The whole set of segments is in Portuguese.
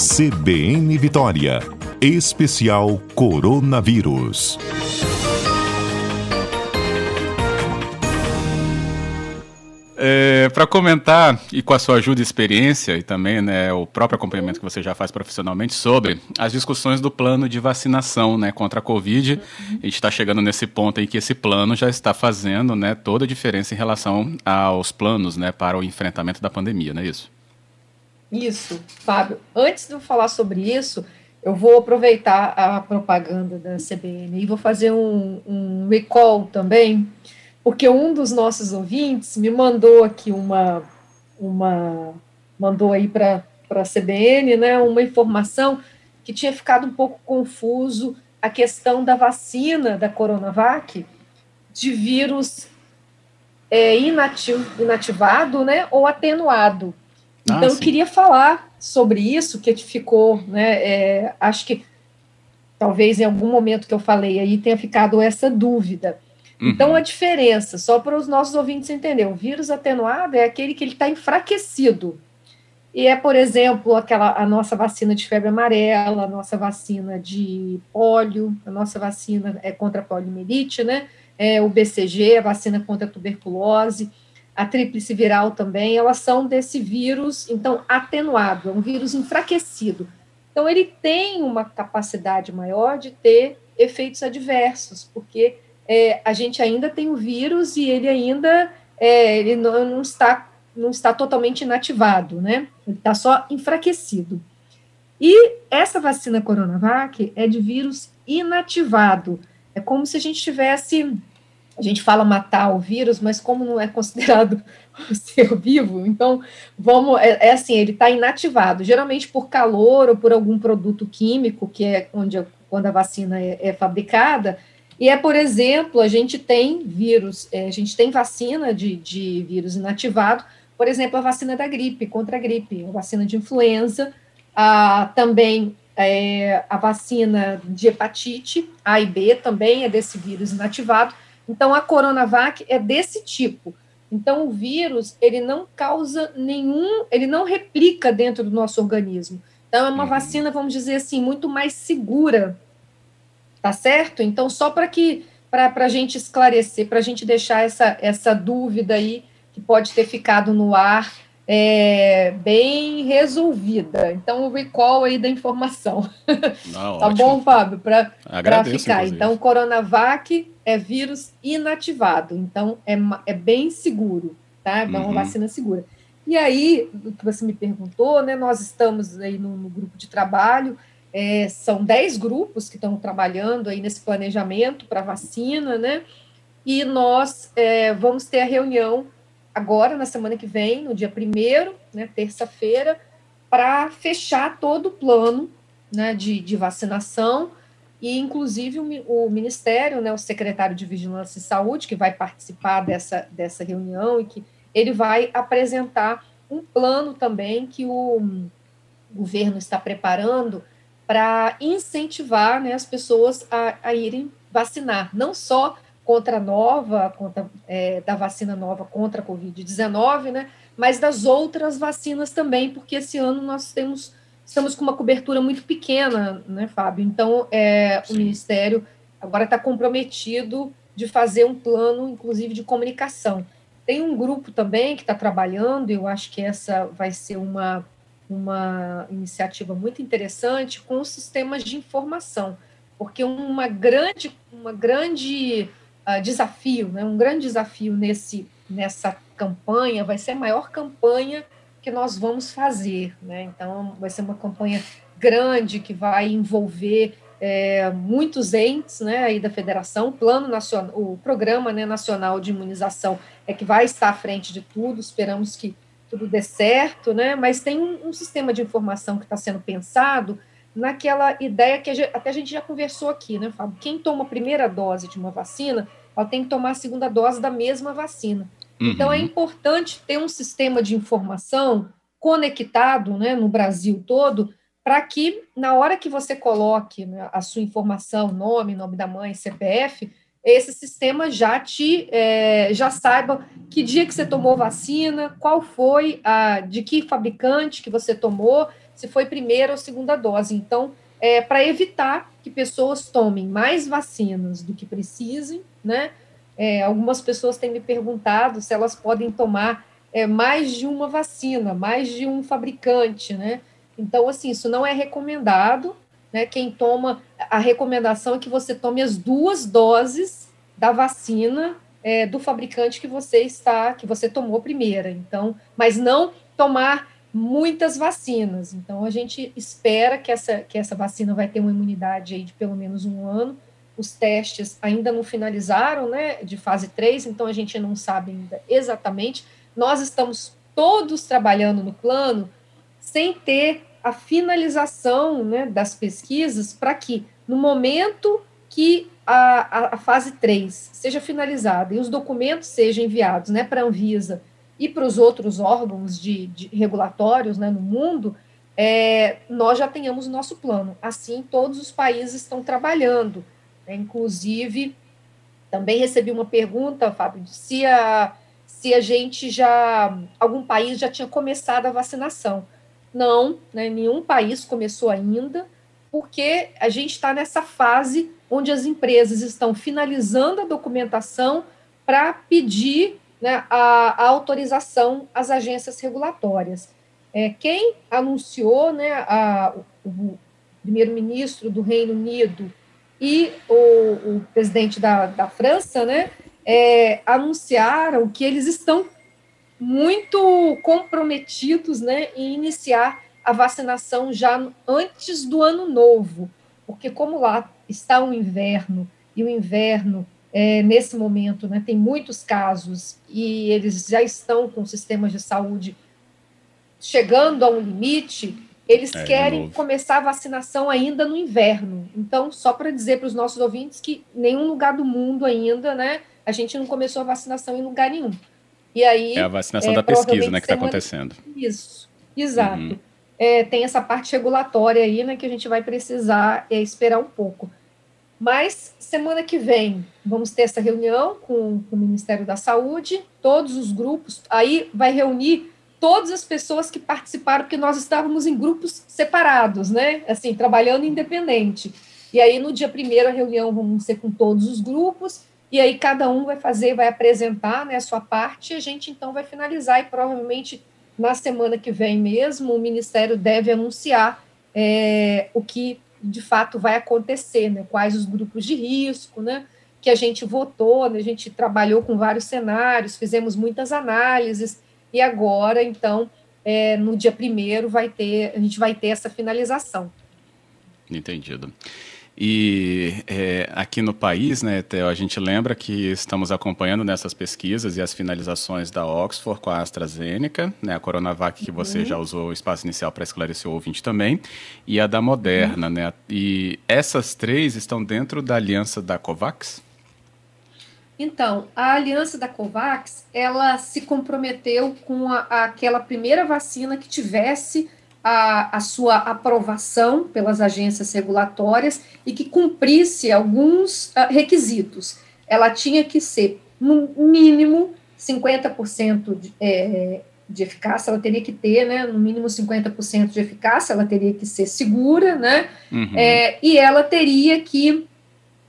CBN Vitória. Especial Coronavírus. É, para comentar e com a sua ajuda e experiência e também né, o próprio acompanhamento que você já faz profissionalmente sobre as discussões do plano de vacinação né, contra a Covid, a gente está chegando nesse ponto em que esse plano já está fazendo né, toda a diferença em relação aos planos né, para o enfrentamento da pandemia, não é isso? Isso, Fábio. Antes de eu falar sobre isso, eu vou aproveitar a propaganda da CBN e vou fazer um, um recall também porque um dos nossos ouvintes me mandou aqui uma, uma mandou aí para a CBN, né, uma informação que tinha ficado um pouco confuso a questão da vacina da Coronavac de vírus é, inativ, inativado, né, ou atenuado. Ah, então, sim. eu queria falar sobre isso, que ficou, né, é, acho que talvez em algum momento que eu falei aí tenha ficado essa dúvida. Então, uhum. Então, a diferença, só para os nossos ouvintes entenderem, o vírus atenuado é aquele que ele está enfraquecido. E é, por exemplo, aquela a nossa vacina de febre amarela, a nossa vacina de pólio, a nossa vacina é contra a poliomielite, né? É, o BCG, a vacina contra a tuberculose, a tríplice viral também, elas são desse vírus, então, atenuado, é um vírus enfraquecido. Então, ele tem uma capacidade maior de ter efeitos adversos, porque é, a gente ainda tem o vírus e ele ainda é, ele não, não, está, não está totalmente inativado, né? Ele está só enfraquecido. E essa vacina Coronavac é de vírus inativado. É como se a gente tivesse. A gente fala matar o vírus, mas como não é considerado ser vivo, então vamos. É, é assim, ele está inativado, geralmente por calor ou por algum produto químico, que é onde quando a vacina é, é fabricada, e é, por exemplo, a gente tem vírus, é, a gente tem vacina de, de vírus inativado, por exemplo, a vacina da gripe, contra a gripe, a vacina de influenza, a, também é, a vacina de hepatite A e B também é desse vírus inativado. Então, a Coronavac é desse tipo. Então, o vírus, ele não causa nenhum, ele não replica dentro do nosso organismo. Então, é uma uhum. vacina, vamos dizer assim, muito mais segura tá certo? Então, só para que para a gente esclarecer, para a gente deixar essa, essa dúvida aí que pode ter ficado no ar é, bem resolvida. Então, o recall aí da informação. Não, tá ótimo. bom, Fábio? Para ficar. Inclusive. Então, Coronavac é vírus inativado. Então, é, é bem seguro, tá? É uma uhum. vacina segura. E aí, o que você me perguntou, né? Nós estamos aí no, no grupo de trabalho é, são 10 grupos que estão trabalhando aí nesse planejamento para vacina, né? E nós é, vamos ter a reunião agora, na semana que vem, no dia 1 né, terça-feira, para fechar todo o plano né, de, de vacinação. E, inclusive, o, o, Ministério, né, o secretário de Vigilância e Saúde, que vai participar dessa, dessa reunião e que ele vai apresentar um plano também que o governo está preparando para incentivar né, as pessoas a, a, irem vacinar, não só contra a nova, contra, é, da vacina nova contra a Covid-19, né, mas das outras vacinas também, porque esse ano nós temos estamos com uma cobertura muito pequena, né, Fábio? Então, é, o Ministério agora está comprometido de fazer um plano, inclusive, de comunicação. Tem um grupo também que está trabalhando, eu acho que essa vai ser uma uma iniciativa muito interessante com os sistemas de informação, porque uma grande, uma grande uh, desafio, né, um grande desafio nesse, nessa campanha vai ser a maior campanha que nós vamos fazer, né? Então vai ser uma campanha grande que vai envolver é, muitos entes, né, aí da federação, o plano nacional, o programa né, nacional de imunização é que vai estar à frente de tudo. Esperamos que tudo dê certo, né? Mas tem um sistema de informação que está sendo pensado naquela ideia que a gente, até a gente já conversou aqui, né, Fábio? Quem toma a primeira dose de uma vacina, ela tem que tomar a segunda dose da mesma vacina. Uhum. Então é importante ter um sistema de informação conectado, né, no Brasil todo, para que na hora que você coloque né, a sua informação, nome, nome da mãe, CPF, esse sistema já te é, já saiba que dia que você tomou vacina, qual foi a de que fabricante que você tomou, se foi primeira ou segunda dose. Então, é, para evitar que pessoas tomem mais vacinas do que precisem, né? É, algumas pessoas têm me perguntado se elas podem tomar é, mais de uma vacina, mais de um fabricante, né? Então, assim, isso não é recomendado, né? Quem toma, a recomendação é que você tome as duas doses da vacina é, do fabricante que você está, que você tomou primeira. Então, mas não tomar muitas vacinas. Então, a gente espera que essa, que essa vacina vai ter uma imunidade aí de pelo menos um ano. Os testes ainda não finalizaram, né, de fase 3, então a gente não sabe ainda exatamente. Nós estamos todos trabalhando no plano sem ter a finalização né, das pesquisas para que, no momento que a, a, a, fase 3 seja finalizada e os documentos sejam enviados né, para a Anvisa e para os outros órgãos de, de regulatórios né, no mundo, é, nós já tenhamos o nosso plano. Assim, todos os países estão trabalhando. Né? Inclusive, também recebi uma pergunta, Fábio, se a, se a gente já, algum país já tinha começado a vacinação. Não, né, nenhum país começou ainda, porque a gente está nessa fase onde as empresas estão finalizando a documentação para pedir né, a, a, autorização às agências regulatórias. É, quem anunciou, né, a, o, primeiro-ministro do Reino Unido e o, o presidente da, da França, né, é, anunciaram que eles estão muito comprometidos né, em iniciar a vacinação já antes do ano novo, porque como lá está o inverno, e o inverno é, nesse momento, né, tem muitos casos e eles já estão com sistemas de saúde chegando a um limite, eles é, querem começar a vacinação ainda no inverno. Então, só para dizer para os nossos ouvintes que nenhum lugar do mundo ainda, né, a gente não começou a vacinação em lugar nenhum. E aí é a vacinação é, da pesquisa, né, que está acontecendo. Isso, exato. Uhum. É, tem essa parte regulatória aí, né, que a gente vai precisar é, esperar um pouco. Mas semana que vem vamos ter essa reunião com, com, o Ministério da Saúde, todos os grupos, aí vai reunir todas as pessoas que participaram, porque nós estávamos em grupos separados, né? Assim, trabalhando independente. E aí no dia primeiro a reunião vamos ser com todos os grupos, e aí cada um vai fazer, vai apresentar né, a sua parte, e a gente então vai finalizar, e provavelmente na semana que vem mesmo o Ministério deve anunciar é, o que de fato vai acontecer, né? Quais os grupos de risco, né? Que a gente votou, né? a gente trabalhou com vários cenários, fizemos muitas análises e agora, então, é, no dia primeiro vai ter, a gente vai ter essa finalização. Entendido. E é, aqui no país, né, Theo, a gente lembra que estamos acompanhando nessas pesquisas e as finalizações da Oxford com a AstraZeneca, né, a Coronavac que você uhum. já usou o espaço inicial para esclarecer o ouvinte também, e a da Moderna, uhum. né? E essas três estão dentro da aliança da COVAX? Então, a aliança da COVAX, ela se comprometeu com a, aquela primeira vacina que tivesse a, a sua aprovação pelas agências regulatórias e que cumprisse alguns uh, requisitos. Ela tinha que ser, no mínimo, 50% de, é, de eficácia, ela teria que ter, né, no mínimo 50% de eficácia, ela teria que ser segura, né, uhum. é, e ela teria que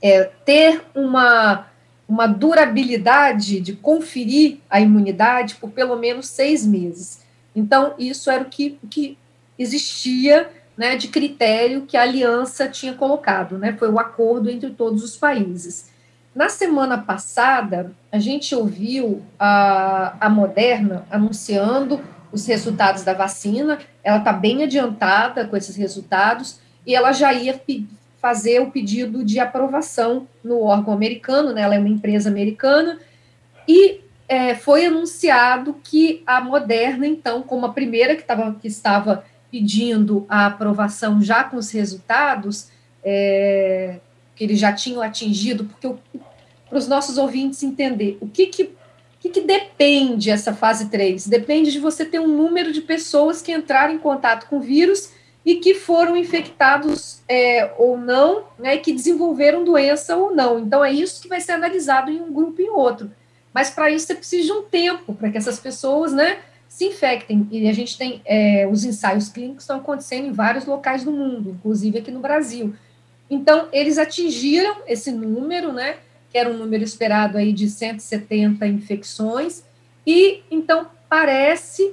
é, ter uma, uma durabilidade de conferir a imunidade por pelo menos seis meses. Então, isso era o que, o que existia né, de critério que a aliança tinha colocado, né, foi o acordo entre todos os países. Na semana passada, a gente ouviu a, a Moderna anunciando os resultados da vacina, ela está bem adiantada com esses resultados, e ela já ia fazer o pedido de aprovação no órgão americano, né, ela é uma empresa americana, e é, foi anunciado que a Moderna, então, como a primeira que, tava, que estava pedindo a aprovação já com os resultados é, que eles já tinham atingido, porque para os nossos ouvintes entender o que, que, que, que depende essa fase 3? Depende de você ter um número de pessoas que entraram em contato com o vírus e que foram infectados é, ou não, né, que desenvolveram doença ou não. Então, é isso que vai ser analisado em um grupo e em outro. Mas, para isso, você precisa de um tempo para que essas pessoas né, se infectem. E a gente tem é, os ensaios clínicos estão acontecendo em vários locais do mundo, inclusive aqui no Brasil. Então, eles atingiram esse número, né? Que era um número esperado aí de 170 infecções, e então parece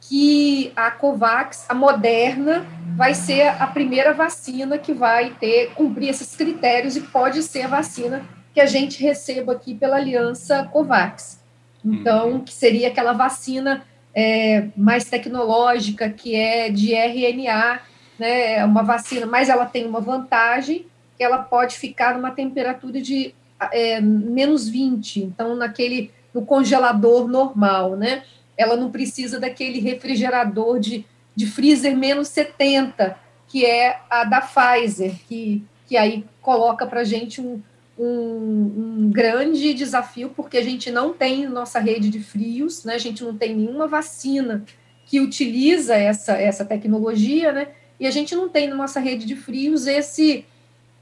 que a Covax, a Moderna, vai ser a primeira vacina que vai ter cumprir esses critérios e pode ser a vacina que a gente receba aqui pela aliança Covax. Então, uhum. que seria aquela vacina é, mais tecnológica, que é de RNA, né, é uma vacina, mas ela tem uma vantagem, que ela pode ficar numa temperatura de é, menos 20, então naquele, no congelador normal, né, ela não precisa daquele refrigerador de, de freezer menos 70, que é a da Pfizer, que, que aí coloca para gente um, um, um, grande desafio, porque a gente não tem nossa rede de frios, né? a gente não tem nenhuma vacina que utiliza essa, essa tecnologia, né? e a gente não tem na nossa rede de frios esse,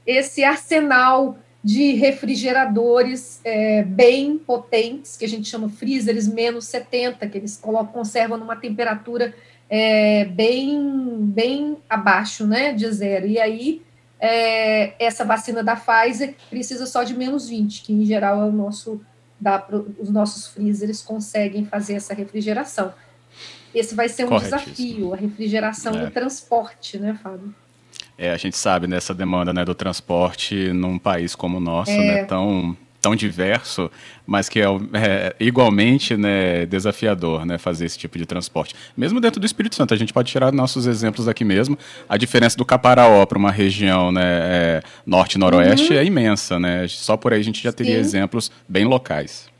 esse arsenal de refrigeradores é, bem potentes, que a gente chama freezers menos 70, que eles colocam, conservam numa temperatura é, bem, bem abaixo né, de zero. E aí é, essa vacina da Pfizer precisa só de menos 20, que em geral é o nosso, da, os nossos freezers conseguem fazer essa refrigeração. Esse vai ser um desafio, a refrigeração é. do transporte, né, Fábio? É, a gente sabe dessa demanda né, do transporte num país como o nosso, né, é. né, tão tão diverso, mas que é, é, igualmente né, desafiador né, fazer esse tipo de transporte. Mesmo dentro do Espírito Santo, a gente pode tirar nossos exemplos aqui mesmo. A diferença do Caparaó para uma região né, é, norte-noroeste uhum. é imensa. Né? Só por aí a gente já teria Sim. exemplos bem locais.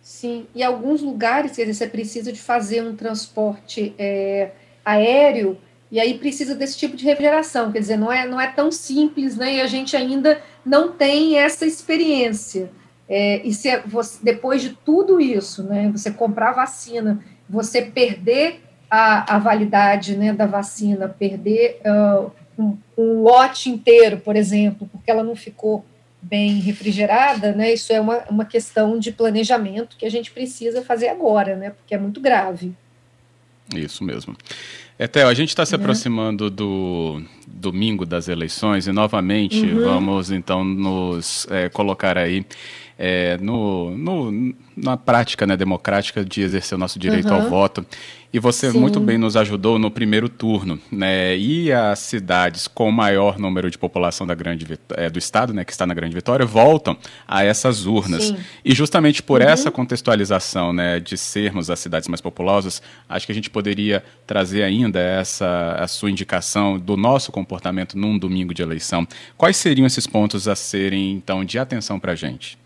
Sim, e alguns lugares que você precisa de fazer um transporte é, aéreo e aí precisa desse tipo de refrigeração, quer dizer, não é, não é tão simples, né? E a gente ainda não tem essa experiência. É, e se é você, depois de tudo isso, né, você comprar vacina, você perder a, a validade né, da vacina, perder uh, um, um, lote inteiro, por exemplo, porque ela não ficou bem refrigerada, né, isso é uma, uma questão de planejamento que a gente precisa fazer agora, né, porque é muito grave. Isso mesmo. Etel, a gente está se uhum. aproximando do domingo das eleições e novamente uhum. vamos então nos é, colocar aí é, no, no, na prática né, democrática de exercer o nosso direito uhum. ao voto. E você Sim. muito bem nos ajudou no primeiro turno. Né? E as cidades com maior número de população da grande, é, do estado, né, que está na Grande Vitória, voltam a essas urnas. Sim. E justamente por uhum. essa contextualização né, de sermos as cidades mais populosas, acho que a gente poderia trazer ainda essa a sua indicação do nosso comportamento num domingo de eleição. Quais seriam esses pontos a serem, então, de atenção para a gente?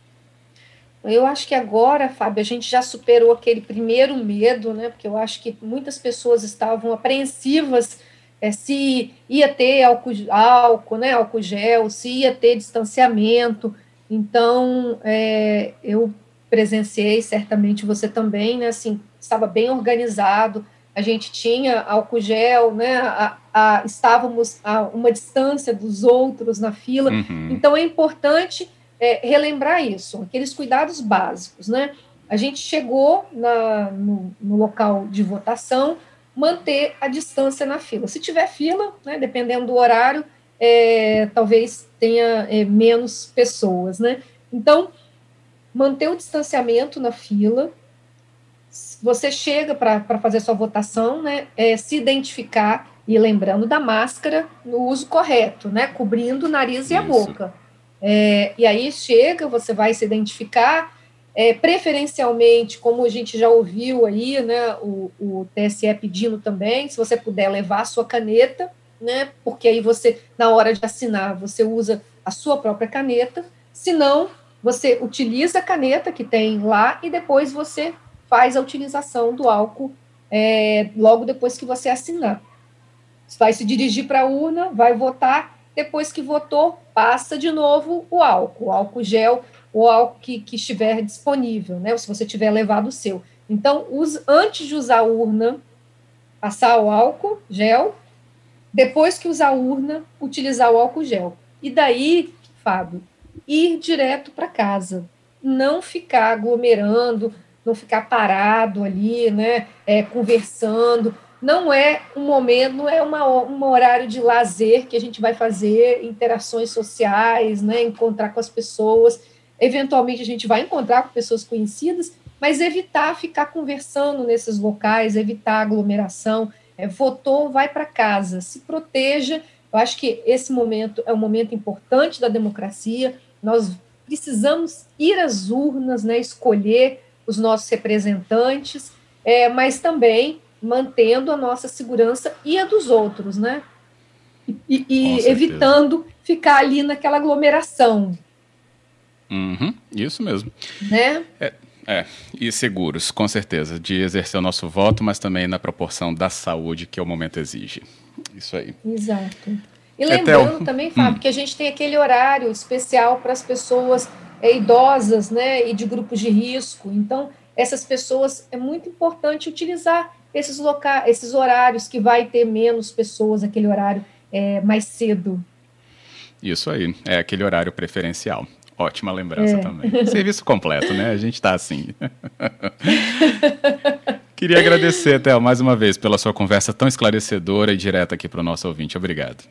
Eu acho que agora, Fábio, a gente já superou aquele primeiro medo, né? Porque eu acho que muitas pessoas estavam apreensivas é, se ia ter álcool, álcool, né? Álcool gel, se ia ter distanciamento. Então, é, eu presenciei, certamente você também, né? Assim, estava bem organizado. A gente tinha álcool gel, né? A, a, estávamos a uma distância dos outros na fila. Uhum. Então, é importante é, relembrar isso, aqueles cuidados básicos, né? A gente chegou na, no, no, local de votação, manter a distância na fila. Se tiver fila, né, dependendo do horário, é, talvez tenha é, menos pessoas, né? Então, manter o distanciamento na fila. Você chega para fazer sua votação, né? É, se identificar e lembrando da máscara no uso correto, né? Cobrindo o nariz Isso. e a boca é, e aí chega, você vai se identificar, é, preferencialmente, como a gente já ouviu aí, né, o, o TSE pedindo também, se você puder levar a sua caneta, né, porque aí você, na hora de assinar, você usa a sua própria caneta, se não, você utiliza a caneta que tem lá e depois você faz a utilização do álcool é, logo depois que você assinar. Você vai se dirigir para a urna, vai votar, depois que votou, passa de novo o álcool, o álcool gel, o álcool que, que estiver disponível, né? Ou se você tiver levado o seu. Então, use, antes de usar a urna, passar o álcool gel, depois que usar a urna, utilizar o álcool gel. E daí, Fábio, ir direto para casa. Não ficar aglomerando, não ficar parado ali, né, é, conversando. Não é um momento, não é uma, um horário de lazer que a gente vai fazer interações sociais, né, encontrar com as pessoas. Eventualmente a gente vai encontrar com pessoas conhecidas, mas evitar ficar conversando nesses locais, evitar aglomeração. É, votou, vai para casa, se proteja. Eu acho que esse momento é um momento importante da democracia. Nós precisamos ir às urnas, né, escolher os nossos representantes, é, mas também mantendo a nossa segurança e a dos outros, né? E, e evitando ficar ali naquela aglomeração. Uhum, isso mesmo. Né? É, é, e seguros, com certeza, de exercer o nosso voto, mas também na proporção da saúde que o momento exige. Isso aí. Exato. E lembrando também, Fábio, hum. que a gente tem aquele horário especial para as pessoas é, idosas, né, e de grupos de risco. Então, essas pessoas é muito importante utilizar esses locais, esses horários que vai ter menos pessoas, aquele horário é, mais cedo. Isso aí, é aquele horário preferencial. Ótima lembrança é. também. Serviço completo, né? A gente está assim. Queria agradecer, Théo, mais uma vez pela sua conversa tão esclarecedora e direta aqui para o nosso ouvinte. Obrigado.